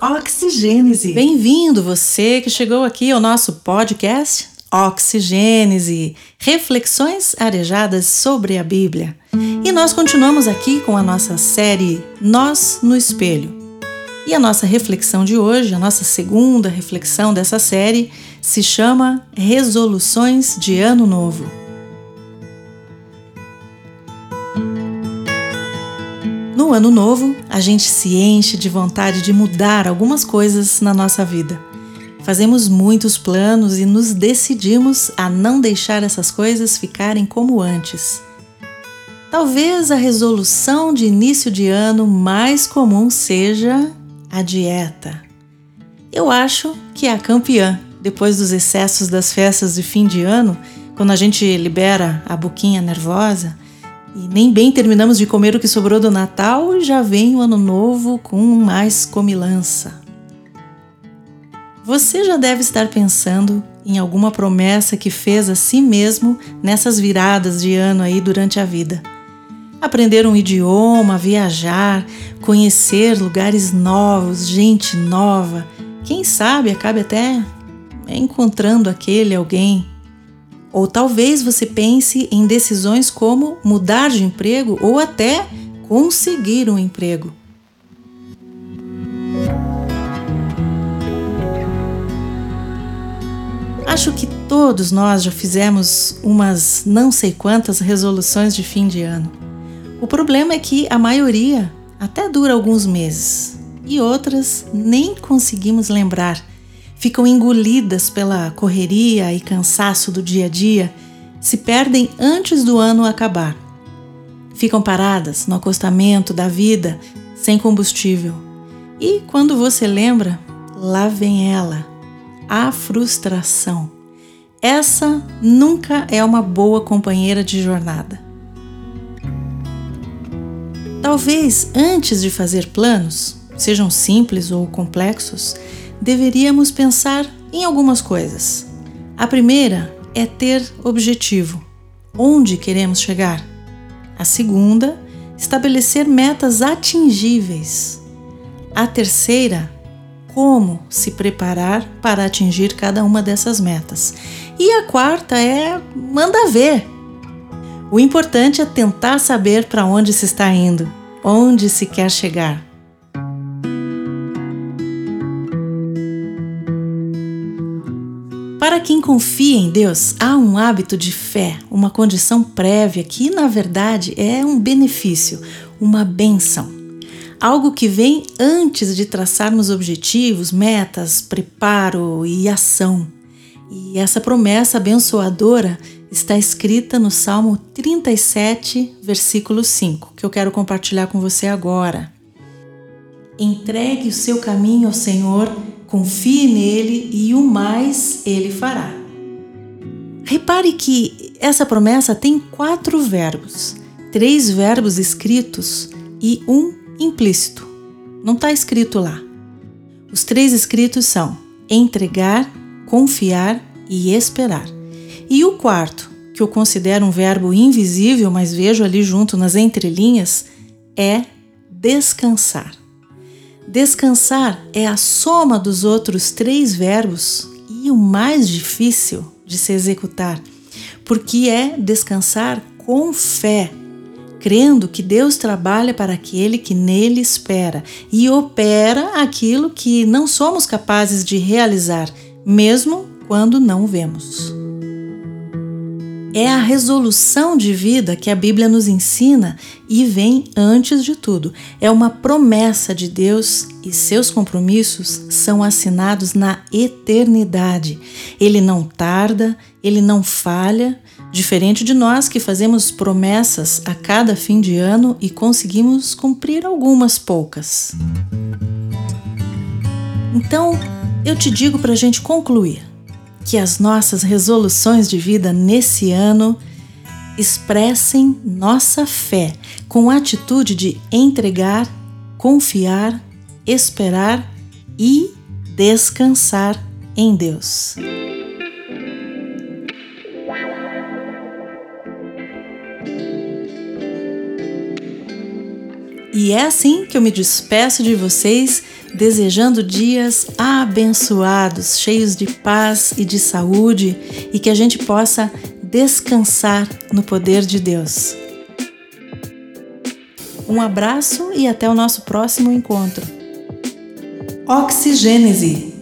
Oxigênese. Bem-vindo você que chegou aqui ao nosso podcast Oxigênese, reflexões arejadas sobre a Bíblia. E nós continuamos aqui com a nossa série Nós no Espelho. E a nossa reflexão de hoje, a nossa segunda reflexão dessa série, se chama Resoluções de Ano Novo. No ano novo, a gente se enche de vontade de mudar algumas coisas na nossa vida. Fazemos muitos planos e nos decidimos a não deixar essas coisas ficarem como antes. Talvez a resolução de início de ano mais comum seja a dieta. Eu acho que é a campeã depois dos excessos das festas de fim de ano, quando a gente libera a boquinha nervosa e nem bem terminamos de comer o que sobrou do Natal, já vem o ano novo com mais comilança. Você já deve estar pensando em alguma promessa que fez a si mesmo nessas viradas de ano aí durante a vida. Aprender um idioma, viajar, conhecer lugares novos, gente nova. Quem sabe acabe até encontrando aquele alguém. Ou talvez você pense em decisões como mudar de emprego ou até conseguir um emprego. Acho que todos nós já fizemos umas não sei quantas resoluções de fim de ano. O problema é que a maioria até dura alguns meses e outras nem conseguimos lembrar. Ficam engolidas pela correria e cansaço do dia a dia, se perdem antes do ano acabar. Ficam paradas no acostamento da vida, sem combustível. E quando você lembra, lá vem ela a frustração. Essa nunca é uma boa companheira de jornada. Talvez antes de fazer planos, sejam simples ou complexos, deveríamos pensar em algumas coisas. A primeira é ter objetivo. Onde queremos chegar? A segunda, estabelecer metas atingíveis. A terceira, como se preparar para atingir cada uma dessas metas. E a quarta é manda ver. O importante é tentar saber para onde se está indo, onde se quer chegar. Para quem confia em Deus, há um hábito de fé, uma condição prévia que, na verdade, é um benefício, uma benção algo que vem antes de traçarmos objetivos, metas, preparo e ação. E essa promessa abençoadora está escrita no Salmo 37, versículo 5, que eu quero compartilhar com você agora. Entregue o seu caminho ao Senhor, confie nele e o mais ele fará. Repare que essa promessa tem quatro verbos, três verbos escritos e um implícito. Não está escrito lá. Os três escritos são entregar, confiar e esperar. E o quarto, que eu considero um verbo invisível, mas vejo ali junto nas entrelinhas, é descansar. Descansar é a soma dos outros três verbos e o mais difícil de se executar, porque é descansar com fé, crendo que Deus trabalha para aquele que nele espera e opera aquilo que não somos capazes de realizar, mesmo quando não vemos. É a resolução de vida que a Bíblia nos ensina e vem antes de tudo. É uma promessa de Deus e seus compromissos são assinados na eternidade. Ele não tarda, ele não falha Diferente de nós que fazemos promessas a cada fim de ano e conseguimos cumprir algumas poucas. Então, eu te digo para a gente concluir que as nossas resoluções de vida nesse ano expressem nossa fé com a atitude de entregar, confiar, esperar e descansar em Deus. E é assim que eu me despeço de vocês, desejando dias abençoados, cheios de paz e de saúde e que a gente possa descansar no poder de Deus. Um abraço e até o nosso próximo encontro. Oxigênese